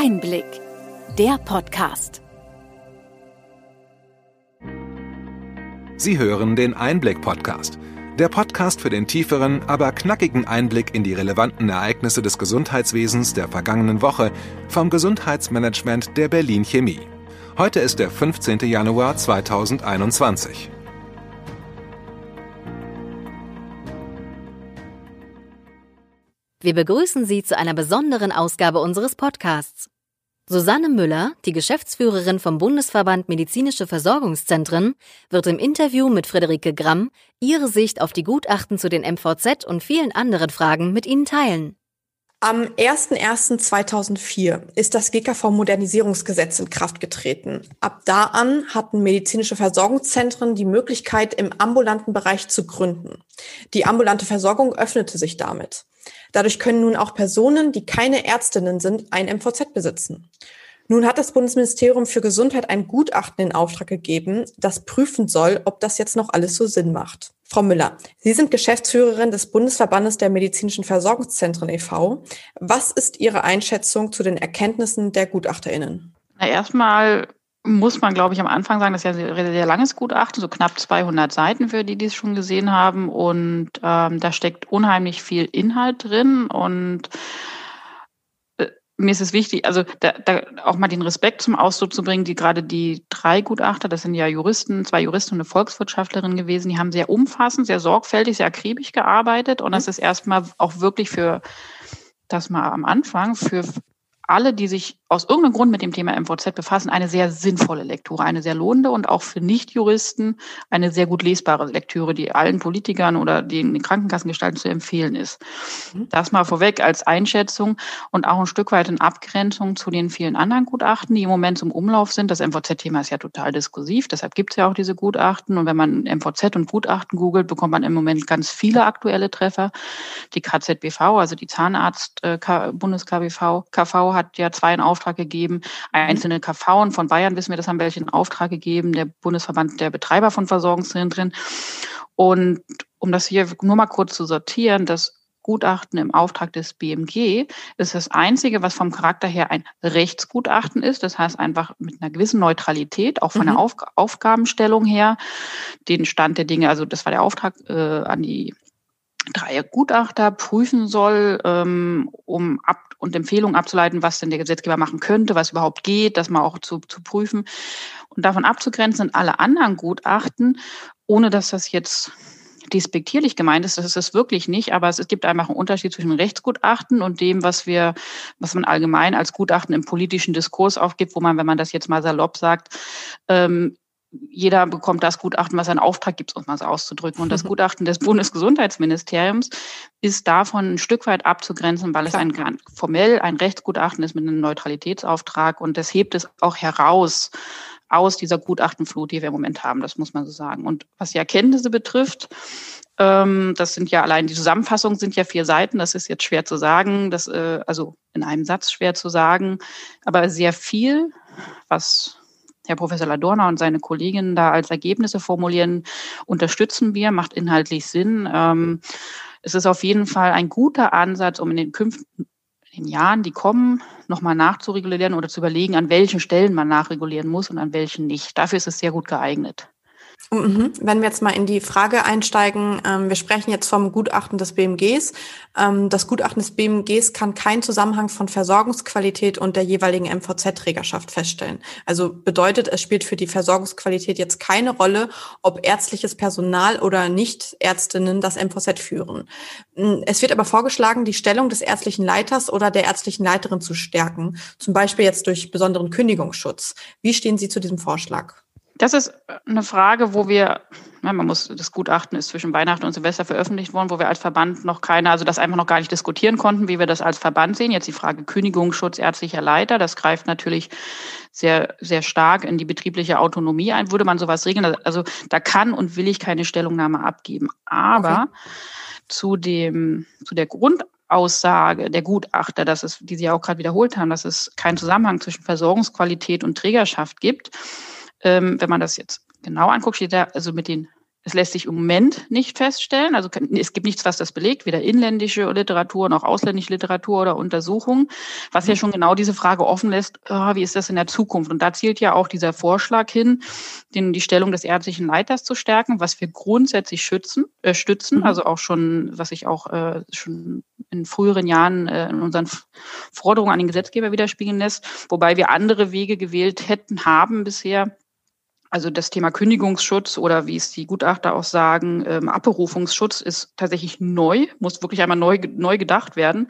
Einblick, der Podcast. Sie hören den Einblick-Podcast. Der Podcast für den tieferen, aber knackigen Einblick in die relevanten Ereignisse des Gesundheitswesens der vergangenen Woche vom Gesundheitsmanagement der Berlin Chemie. Heute ist der 15. Januar 2021. Wir begrüßen Sie zu einer besonderen Ausgabe unseres Podcasts. Susanne Müller, die Geschäftsführerin vom Bundesverband Medizinische Versorgungszentren, wird im Interview mit Friederike Gramm ihre Sicht auf die Gutachten zu den MVZ und vielen anderen Fragen mit Ihnen teilen. Am 01.01.2004 ist das GKV-Modernisierungsgesetz in Kraft getreten. Ab da an hatten medizinische Versorgungszentren die Möglichkeit, im ambulanten Bereich zu gründen. Die ambulante Versorgung öffnete sich damit. Dadurch können nun auch Personen, die keine Ärztinnen sind, ein MVZ besitzen. Nun hat das Bundesministerium für Gesundheit ein Gutachten in Auftrag gegeben, das prüfen soll, ob das jetzt noch alles so Sinn macht. Frau Müller, Sie sind Geschäftsführerin des Bundesverbandes der medizinischen Versorgungszentren e.V. Was ist Ihre Einschätzung zu den Erkenntnissen der GutachterInnen? Na, erstmal muss man, glaube ich, am Anfang sagen, das ist ja ein sehr, sehr langes Gutachten, so knapp 200 Seiten für die, die es schon gesehen haben. Und ähm, da steckt unheimlich viel Inhalt drin. Und äh, mir ist es wichtig, also da, da auch mal den Respekt zum Ausdruck zu bringen, die gerade die drei Gutachter, das sind ja Juristen, zwei Juristen und eine Volkswirtschaftlerin gewesen, die haben sehr umfassend, sehr sorgfältig, sehr akribisch gearbeitet. Und das mhm. ist erstmal auch wirklich für das mal am Anfang für alle, die sich aus irgendeinem Grund mit dem Thema MVZ befassen, eine sehr sinnvolle Lektüre, eine sehr lohnende und auch für Nichtjuristen eine sehr gut lesbare Lektüre, die allen Politikern oder den Krankenkassengestalten zu empfehlen ist. Mhm. Das mal vorweg als Einschätzung und auch ein Stück weit in Abgrenzung zu den vielen anderen Gutachten, die im Moment zum Umlauf sind. Das MVZ-Thema ist ja total diskursiv, deshalb gibt es ja auch diese Gutachten. Und wenn man MVZ und Gutachten googelt, bekommt man im Moment ganz viele aktuelle Treffer. Die KZBV, also die Zahnarzt äh, KV hat ja zwei in Auftrag gegeben. Mhm. Einzelne KV von Bayern wissen wir, das haben welche in Auftrag gegeben, der Bundesverband der Betreiber von Versorgungszentren. Und um das hier nur mal kurz zu sortieren, das Gutachten im Auftrag des BMG ist das einzige, was vom Charakter her ein Rechtsgutachten ist. Das heißt einfach mit einer gewissen Neutralität, auch von mhm. der Auf Aufgabenstellung her, den Stand der Dinge. Also das war der Auftrag äh, an die drei Gutachter prüfen soll, ähm, um ab und Empfehlungen abzuleiten, was denn der Gesetzgeber machen könnte, was überhaupt geht, das mal auch zu, zu prüfen. Und davon abzugrenzen sind alle anderen Gutachten, ohne dass das jetzt despektierlich gemeint ist, das ist es wirklich nicht, aber es, gibt einfach einen Unterschied zwischen Rechtsgutachten und dem, was wir, was man allgemein als Gutachten im politischen Diskurs aufgibt, wo man, wenn man das jetzt mal salopp sagt, ähm, jeder bekommt das Gutachten, was er in Auftrag gibt, um es auszudrücken. Und das Gutachten des Bundesgesundheitsministeriums ist davon ein Stück weit abzugrenzen, weil es ein formell ein Rechtsgutachten ist mit einem Neutralitätsauftrag und das hebt es auch heraus aus dieser Gutachtenflut, die wir im Moment haben. Das muss man so sagen. Und was die Erkenntnisse betrifft, ähm, das sind ja allein die Zusammenfassungen sind ja vier Seiten. Das ist jetzt schwer zu sagen, das äh, also in einem Satz schwer zu sagen, aber sehr viel, was Herr Professor Ladorna und seine Kolleginnen da als Ergebnisse formulieren, unterstützen wir, macht inhaltlich Sinn. Ähm, es ist auf jeden Fall ein guter Ansatz, um in den künftigen in den Jahren, die kommen, nochmal nachzuregulieren oder zu überlegen, an welchen Stellen man nachregulieren muss und an welchen nicht. Dafür ist es sehr gut geeignet. Mhm. Wenn wir jetzt mal in die Frage einsteigen, ähm, wir sprechen jetzt vom Gutachten des BMGs. Ähm, das Gutachten des BMGs kann keinen Zusammenhang von Versorgungsqualität und der jeweiligen MVZ-Trägerschaft feststellen. Also bedeutet, es spielt für die Versorgungsqualität jetzt keine Rolle, ob ärztliches Personal oder Nicht-Ärztinnen das MVZ führen. Mm, es wird aber vorgeschlagen, die Stellung des ärztlichen Leiters oder der ärztlichen Leiterin zu stärken, zum Beispiel jetzt durch besonderen Kündigungsschutz. Wie stehen Sie zu diesem Vorschlag? Das ist eine Frage, wo wir, ja, man muss, das Gutachten ist zwischen Weihnachten und Silvester veröffentlicht worden, wo wir als Verband noch keine, also das einfach noch gar nicht diskutieren konnten, wie wir das als Verband sehen. Jetzt die Frage Kündigungsschutz ärztlicher Leiter, das greift natürlich sehr, sehr stark in die betriebliche Autonomie ein. Würde man sowas regeln? Also da kann und will ich keine Stellungnahme abgeben. Aber okay. zu dem, zu der Grundaussage der Gutachter, dass es, die Sie ja auch gerade wiederholt haben, dass es keinen Zusammenhang zwischen Versorgungsqualität und Trägerschaft gibt, ähm, wenn man das jetzt genau anguckt, steht da also mit den Es lässt sich im Moment nicht feststellen. Also es gibt nichts, was das belegt, weder inländische Literatur noch ausländische Literatur oder Untersuchungen, was ja schon genau diese Frage offen lässt, oh, wie ist das in der Zukunft? Und da zielt ja auch dieser Vorschlag hin, den, die Stellung des ärztlichen Leiters zu stärken, was wir grundsätzlich schützen, äh, stützen, mhm. also auch schon, was ich auch äh, schon in früheren Jahren äh, in unseren Forderungen an den Gesetzgeber widerspiegeln lässt, wobei wir andere Wege gewählt hätten, haben bisher, also das Thema Kündigungsschutz oder wie es die Gutachter auch sagen, ähm, Abberufungsschutz ist tatsächlich neu, muss wirklich einmal neu, neu gedacht werden,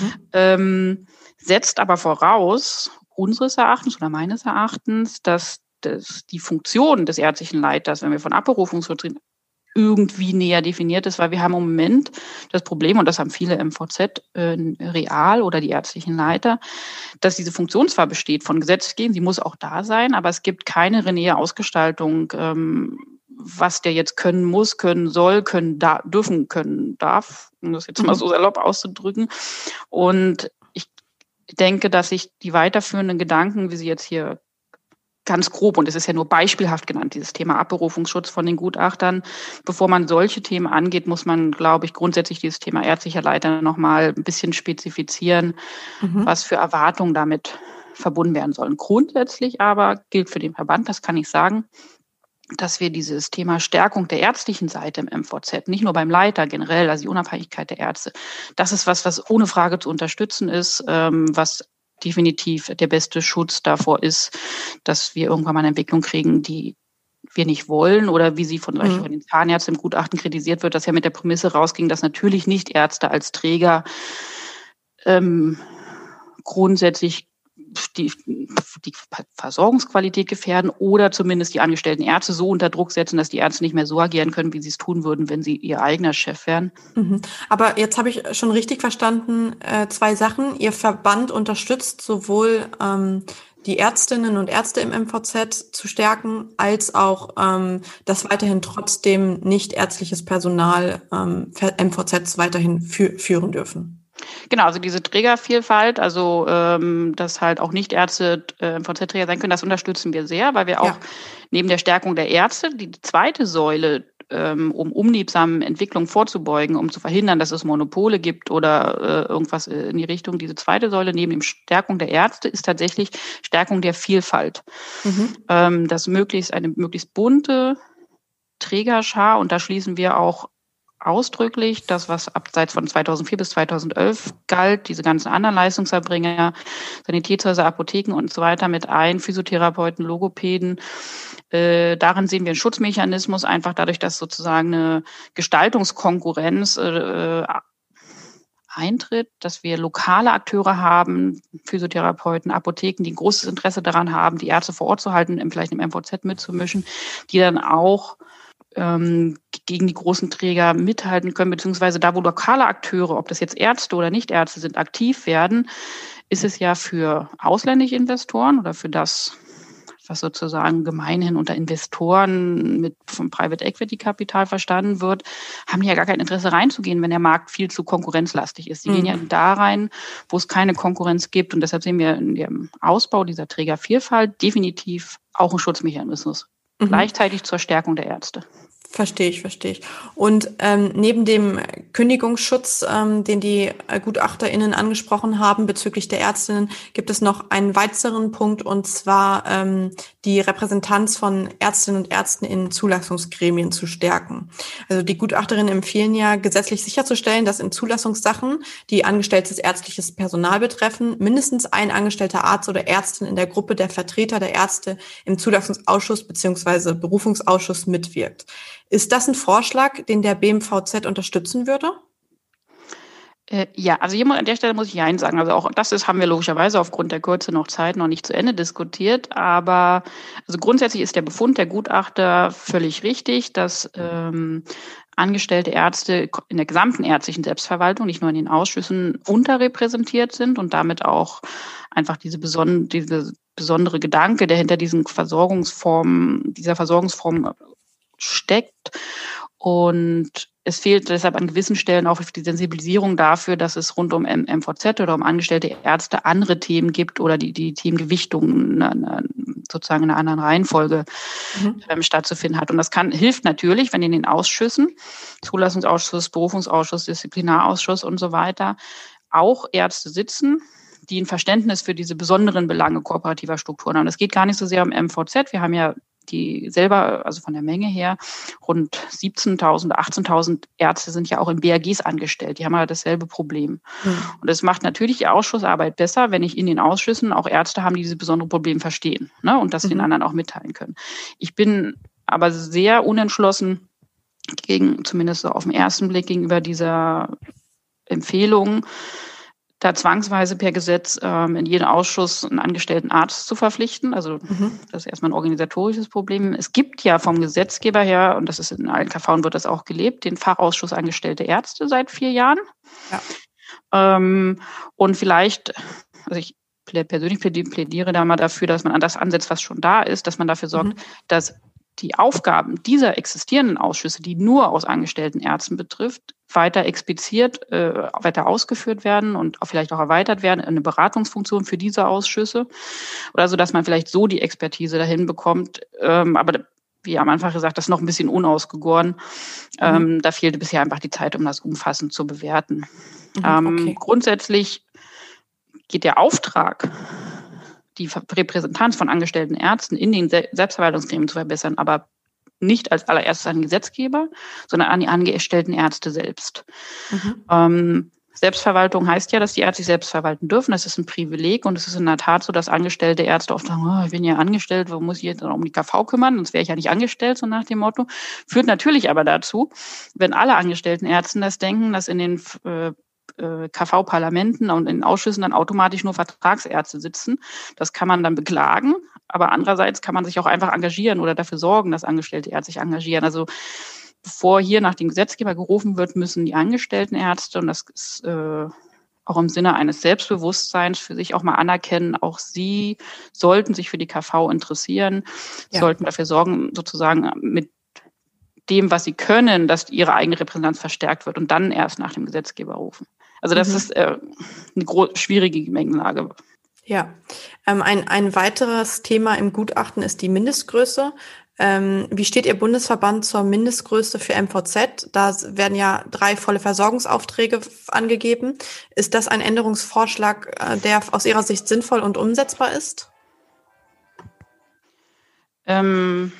mhm. ähm, setzt aber voraus, unseres Erachtens oder meines Erachtens, dass das, die Funktion des ärztlichen Leiters, wenn wir von Abberufungsschutz reden, irgendwie näher definiert ist, weil wir haben im Moment das Problem, und das haben viele MVZ äh, real oder die ärztlichen Leiter, dass diese Funktion zwar besteht von Gesetz gehen, sie muss auch da sein, aber es gibt keine nähe Ausgestaltung, ähm, was der jetzt können muss, können soll, können da, dürfen, können darf, um das jetzt mal so salopp auszudrücken. Und ich denke, dass sich die weiterführenden Gedanken, wie sie jetzt hier ganz grob, und es ist ja nur beispielhaft genannt, dieses Thema Abberufungsschutz von den Gutachtern. Bevor man solche Themen angeht, muss man, glaube ich, grundsätzlich dieses Thema ärztlicher Leiter nochmal ein bisschen spezifizieren, mhm. was für Erwartungen damit verbunden werden sollen. Grundsätzlich aber gilt für den Verband, das kann ich sagen, dass wir dieses Thema Stärkung der ärztlichen Seite im MVZ, nicht nur beim Leiter generell, also die Unabhängigkeit der Ärzte, das ist was, was ohne Frage zu unterstützen ist, ähm, was definitiv der beste Schutz davor ist, dass wir irgendwann mal eine Entwicklung kriegen, die wir nicht wollen oder wie sie von, mhm. von den Zahnärzten im Gutachten kritisiert wird, dass ja mit der Prämisse rausging, dass natürlich nicht Ärzte als Träger ähm, grundsätzlich die, die Versorgungsqualität gefährden oder zumindest die angestellten Ärzte so unter Druck setzen, dass die Ärzte nicht mehr so agieren können, wie sie es tun würden, wenn sie ihr eigener Chef wären. Mhm. Aber jetzt habe ich schon richtig verstanden, äh, zwei Sachen. Ihr Verband unterstützt sowohl ähm, die Ärztinnen und Ärzte im MVZ zu stärken, als auch ähm, dass weiterhin trotzdem nicht ärztliches Personal ähm, MVZs weiterhin fü führen dürfen. Genau, also diese Trägervielfalt, also ähm, dass halt auch Nicht-Ärzte äh, MVZ-Träger sein können, das unterstützen wir sehr, weil wir auch ja. neben der Stärkung der Ärzte die zweite Säule ähm, um unliebsamen Entwicklungen vorzubeugen, um zu verhindern, dass es Monopole gibt oder äh, irgendwas in die Richtung. Diese zweite Säule neben dem Stärkung der Ärzte ist tatsächlich Stärkung der Vielfalt. Mhm. Ähm, dass möglichst eine möglichst bunte Trägerschar, und da schließen wir auch ausdrücklich das, was abseits von 2004 bis 2011 galt, diese ganzen anderen Leistungserbringer, Sanitätshäuser, Apotheken und so weiter mit ein, Physiotherapeuten, Logopäden. Äh, darin sehen wir einen Schutzmechanismus, einfach dadurch, dass sozusagen eine Gestaltungskonkurrenz äh, eintritt, dass wir lokale Akteure haben, Physiotherapeuten, Apotheken, die ein großes Interesse daran haben, die Ärzte vor Ort zu halten, vielleicht im MVZ mitzumischen, die dann auch ähm, gegen die großen Träger mithalten können, beziehungsweise da, wo lokale Akteure, ob das jetzt Ärzte oder Nichtärzte sind, aktiv werden, ist es ja für ausländische Investoren oder für das, was sozusagen gemeinhin unter Investoren mit vom Private Equity Kapital verstanden wird, haben die ja gar kein Interesse reinzugehen, wenn der Markt viel zu konkurrenzlastig ist. Die mhm. gehen ja da rein, wo es keine Konkurrenz gibt. Und deshalb sehen wir in dem Ausbau dieser Trägervielfalt definitiv auch einen Schutzmechanismus. Mhm. Gleichzeitig zur Stärkung der Ärzte. Verstehe ich, verstehe ich. Und ähm, neben dem Kündigungsschutz, ähm, den die GutachterInnen angesprochen haben bezüglich der Ärztinnen, gibt es noch einen weiteren Punkt und zwar ähm, die Repräsentanz von Ärztinnen und Ärzten in Zulassungsgremien zu stärken. Also die Gutachterinnen empfehlen ja, gesetzlich sicherzustellen, dass in Zulassungssachen, die angestelltes ärztliches Personal betreffen, mindestens ein angestellter Arzt oder Ärztin in der Gruppe der Vertreter der Ärzte im Zulassungsausschuss beziehungsweise Berufungsausschuss mitwirkt. Ist das ein Vorschlag, den der BMVZ unterstützen würde? Äh, ja, also hier an der Stelle muss ich Nein sagen. Also auch das ist, haben wir logischerweise aufgrund der Kürze noch Zeit noch nicht zu Ende diskutiert. Aber also grundsätzlich ist der Befund der Gutachter völlig richtig, dass ähm, angestellte Ärzte in der gesamten ärztlichen Selbstverwaltung, nicht nur in den Ausschüssen, unterrepräsentiert sind und damit auch einfach diese, beson diese besondere Gedanke, der hinter diesen Versorgungsformen, dieser Versorgungsform steckt. Und es fehlt deshalb an gewissen Stellen auch die Sensibilisierung dafür, dass es rund um MVZ oder um angestellte Ärzte andere Themen gibt oder die, die Themengewichtung sozusagen in einer anderen Reihenfolge mhm. ähm, stattzufinden hat. Und das kann, hilft natürlich, wenn in den Ausschüssen, Zulassungsausschuss, Berufungsausschuss, Disziplinarausschuss und so weiter, auch Ärzte sitzen, die ein Verständnis für diese besonderen Belange kooperativer Strukturen haben. Es geht gar nicht so sehr um MVZ. Wir haben ja die selber, also von der Menge her, rund 17.000, 18.000 Ärzte sind ja auch in BAGs angestellt. Die haben ja dasselbe Problem. Mhm. Und es macht natürlich die Ausschussarbeit besser, wenn ich in den Ausschüssen auch Ärzte haben, die dieses besondere Problem verstehen ne, und das mhm. den anderen auch mitteilen können. Ich bin aber sehr unentschlossen gegen, zumindest so auf den ersten Blick, gegenüber dieser Empfehlung, da zwangsweise per Gesetz ähm, in jedem Ausschuss einen angestellten Arzt zu verpflichten. Also mhm. das ist erstmal ein organisatorisches Problem. Es gibt ja vom Gesetzgeber her, und das ist in allen KV wird das auch gelebt, den Fachausschuss angestellte Ärzte seit vier Jahren. Ja. Ähm, und vielleicht, also ich persönlich plädiere da mal dafür, dass man an das ansetzt, was schon da ist, dass man dafür sorgt, mhm. dass die Aufgaben dieser existierenden Ausschüsse, die nur aus angestellten Ärzten betrifft, weiter expliziert, äh, weiter ausgeführt werden und auch vielleicht auch erweitert werden, eine Beratungsfunktion für diese Ausschüsse oder so, dass man vielleicht so die Expertise dahin bekommt. Ähm, aber wie am Anfang gesagt, das ist noch ein bisschen unausgegoren. Ähm, mhm. Da fehlte bisher einfach die Zeit, um das umfassend zu bewerten. Mhm, ähm, okay. Grundsätzlich geht der Auftrag die Repräsentanz von angestellten Ärzten in den Selbstverwaltungsgremien zu verbessern, aber nicht als allererstes an den Gesetzgeber, sondern an die angestellten Ärzte selbst. Mhm. Ähm, Selbstverwaltung heißt ja, dass die Ärzte sich selbst verwalten dürfen. Das ist ein Privileg und es ist in der Tat so, dass angestellte Ärzte oft sagen, oh, ich bin ja angestellt, warum muss ich jetzt um die KV kümmern? Sonst wäre ich ja nicht angestellt, so nach dem Motto. Führt natürlich aber dazu, wenn alle angestellten Ärzte das denken, dass in den äh, KV-Parlamenten und in Ausschüssen dann automatisch nur Vertragsärzte sitzen. Das kann man dann beklagen, aber andererseits kann man sich auch einfach engagieren oder dafür sorgen, dass angestellte Ärzte sich engagieren. Also bevor hier nach dem Gesetzgeber gerufen wird, müssen die angestellten Ärzte, und das ist äh, auch im Sinne eines Selbstbewusstseins für sich auch mal anerkennen, auch sie sollten sich für die KV interessieren, ja. sollten dafür sorgen, sozusagen mit dem, was sie können, dass ihre eigene Repräsentanz verstärkt wird und dann erst nach dem Gesetzgeber rufen. Also das mhm. ist äh, eine schwierige Gemengelage. Ja, ähm, ein, ein weiteres Thema im Gutachten ist die Mindestgröße. Ähm, wie steht Ihr Bundesverband zur Mindestgröße für MVZ? Da werden ja drei volle Versorgungsaufträge angegeben. Ist das ein Änderungsvorschlag, äh, der aus Ihrer Sicht sinnvoll und umsetzbar ist? Ähm,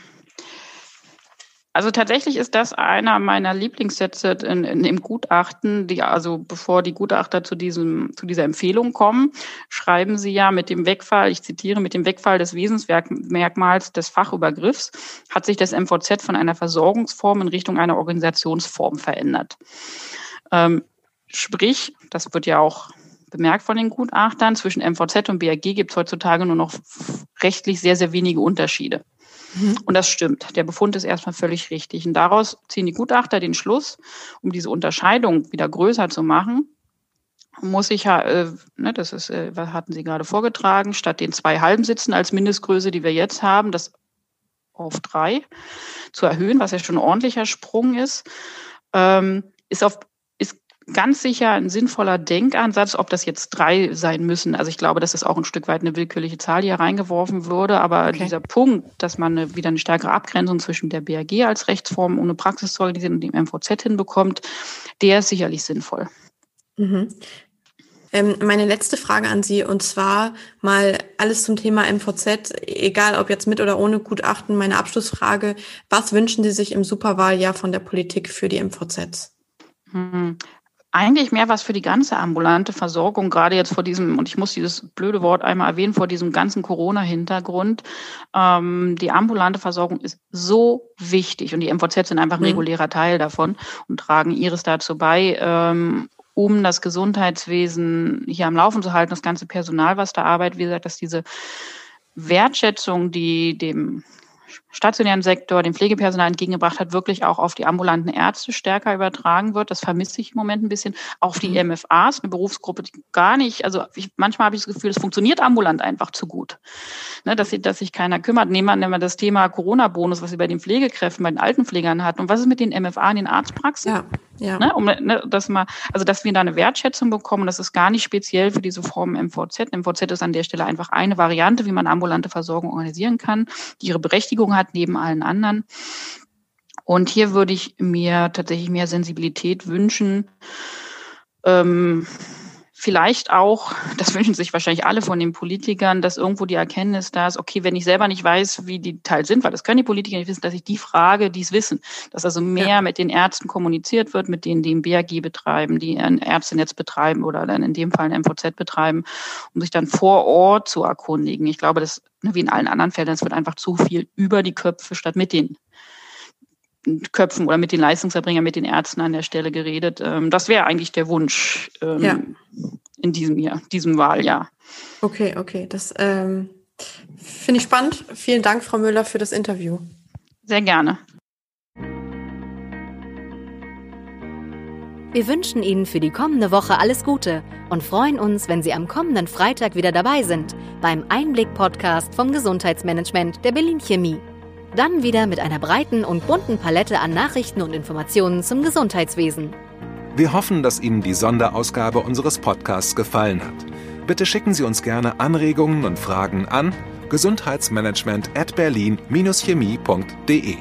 also tatsächlich ist das einer meiner Lieblingssätze in, in, im Gutachten, die also bevor die Gutachter zu diesem zu dieser Empfehlung kommen, schreiben sie ja mit dem Wegfall, ich zitiere, mit dem Wegfall des Wesensmerkmals des Fachübergriffs hat sich das MVZ von einer Versorgungsform in Richtung einer Organisationsform verändert. Ähm, sprich, das wird ja auch bemerkt von den Gutachtern, zwischen MVZ und BAG gibt es heutzutage nur noch rechtlich sehr, sehr wenige Unterschiede. Und das stimmt. Der Befund ist erstmal völlig richtig. Und daraus ziehen die Gutachter den Schluss, um diese Unterscheidung wieder größer zu machen, muss ich ja, äh, ne, das ist, äh, was hatten Sie gerade vorgetragen, statt den zwei halben Sitzen als Mindestgröße, die wir jetzt haben, das auf drei zu erhöhen, was ja schon ein ordentlicher Sprung ist, ähm, ist auf ganz sicher ein sinnvoller Denkansatz, ob das jetzt drei sein müssen. Also ich glaube, dass das auch ein Stück weit eine willkürliche Zahl hier reingeworfen würde. Aber okay. dieser Punkt, dass man eine, wieder eine stärkere Abgrenzung zwischen der BAG als Rechtsform ohne Praxis zu organisieren und dem MVZ hinbekommt, der ist sicherlich sinnvoll. Mhm. Ähm, meine letzte Frage an Sie und zwar mal alles zum Thema MVZ, egal ob jetzt mit oder ohne Gutachten. Meine Abschlussfrage: Was wünschen Sie sich im Superwahljahr von der Politik für die MVZ? Eigentlich mehr was für die ganze ambulante Versorgung, gerade jetzt vor diesem, und ich muss dieses blöde Wort einmal erwähnen, vor diesem ganzen Corona-Hintergrund. Ähm, die ambulante Versorgung ist so wichtig und die MVZ sind einfach ein mhm. regulärer Teil davon und tragen ihres dazu bei, ähm, um das Gesundheitswesen hier am Laufen zu halten, das ganze Personal, was da arbeitet, wie gesagt, dass diese Wertschätzung, die dem stationären Sektor, dem Pflegepersonal entgegengebracht hat, wirklich auch auf die ambulanten Ärzte stärker übertragen wird. Das vermisse ich im Moment ein bisschen. Auch die MFAs, eine Berufsgruppe, die gar nicht, also ich, manchmal habe ich das Gefühl, es funktioniert ambulant einfach zu gut. Ne, dass, dass sich keiner kümmert. Nehmen wir das Thema Corona-Bonus, was wir bei den Pflegekräften, bei den Altenpflegern hatten. Und was ist mit den MFA in den Arztpraxen? Ja, ja. Ne, um, ne, dass, mal, also dass wir da eine Wertschätzung bekommen, das ist gar nicht speziell für diese Form MVZ. MVZ ist an der Stelle einfach eine Variante, wie man ambulante Versorgung organisieren kann, die ihre Berechtigung hat neben allen anderen. Und hier würde ich mir tatsächlich mehr Sensibilität wünschen. Ähm, vielleicht auch, das wünschen sich wahrscheinlich alle von den Politikern, dass irgendwo die Erkenntnis da ist, okay, wenn ich selber nicht weiß, wie die Teil sind, weil das können die Politiker nicht wissen, dass ich die frage, die es wissen. Dass also mehr ja. mit den Ärzten kommuniziert wird, mit denen, die ein BAG betreiben, die ein Ärztenetz betreiben oder dann in dem Fall ein MVZ betreiben, um sich dann vor Ort zu erkundigen. Ich glaube, das, ne, wie in allen anderen Fällen, es wird einfach zu viel über die Köpfe statt mit den Köpfen oder mit den Leistungserbringern, mit den Ärzten an der Stelle geredet. Ähm, das wäre eigentlich der Wunsch ähm, ja. in diesem Jahr, diesem Wahljahr. Okay, okay. Das ähm, finde ich spannend. Vielen Dank, Frau Müller, für das Interview. Sehr gerne. Wir wünschen Ihnen für die kommende Woche alles Gute und freuen uns, wenn Sie am kommenden Freitag wieder dabei sind beim Einblick-Podcast vom Gesundheitsmanagement der Berlin Chemie. Dann wieder mit einer breiten und bunten Palette an Nachrichten und Informationen zum Gesundheitswesen. Wir hoffen, dass Ihnen die Sonderausgabe unseres Podcasts gefallen hat. Bitte schicken Sie uns gerne Anregungen und Fragen an gesundheitsmanagement at berlin-chemie.de.